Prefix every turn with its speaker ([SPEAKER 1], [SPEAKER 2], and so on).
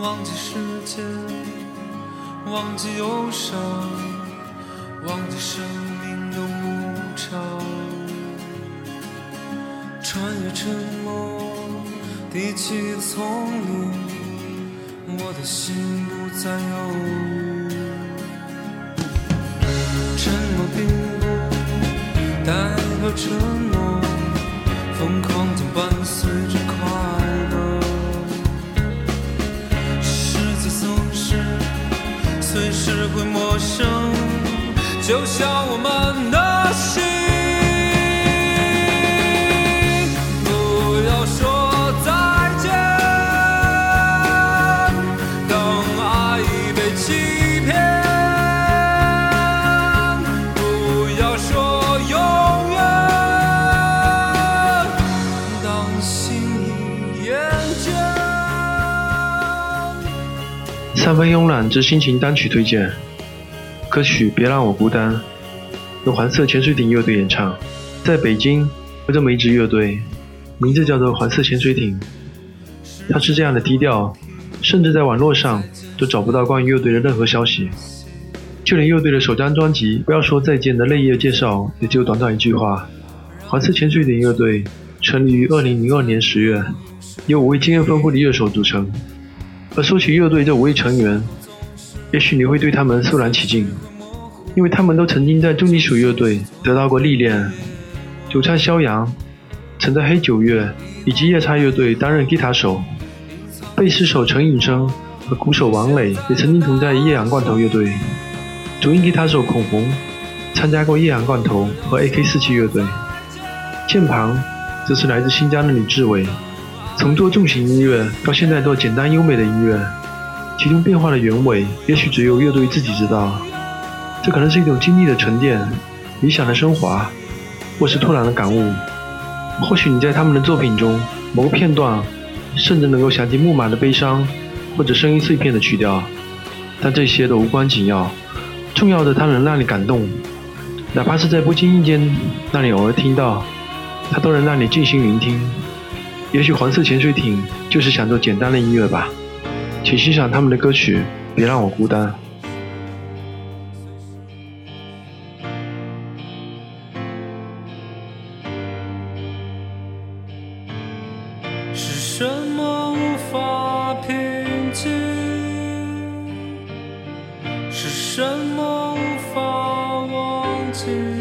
[SPEAKER 1] 忘记时间，忘记忧伤，忘记生命的无常。穿越沉默，低起从容，我的心不再犹豫。沉默并不代表承诺，疯狂会陌生，就像我们的心。不要说再见，当爱已被欺骗。不要说永远，当心已厌倦。
[SPEAKER 2] 三分慵懒之心情单曲推荐，歌曲《别让我孤单》由环色潜水艇乐队演唱。在北京有这么一支乐队，名字叫做环色潜水艇。它是这样的低调，甚至在网络上都找不到关于乐队的任何消息。就连乐队的首张专辑《不要说再见》的内页介绍，也只有短短一句话：环色潜水艇乐队成立于2002年10月，由五位经验丰富的乐手组成。而说起乐队这五位成员，也许你会对他们肃然起敬，因为他们都曾经在重金属乐队得到过历练。主唱肖阳曾在黑九月以及夜叉乐队担任吉他手，贝斯手陈颖生和鼓手王磊也曾经同在夜阳罐头乐队。主音吉他手孔红参加过夜阳罐头和 AK47 乐队。键盘则是来自新疆的李志伟。从做重型音乐到现在做简单优美的音乐，其中变化的原委，也许只有乐队自己知道。这可能是一种经历的沉淀，理想的升华，或是突然的感悟。或许你在他们的作品中某个片段，甚至能够想起木马的悲伤，或者声音碎片的曲调。但这些都无关紧要，重要的它能让你感动，哪怕是在不经意间让你偶尔听到，它都能让你静心聆听。也许黄色潜水艇就是想做简单的音乐吧，请欣赏他们的歌曲别让我孤单。
[SPEAKER 1] 是什么无法平静是什么无法忘记？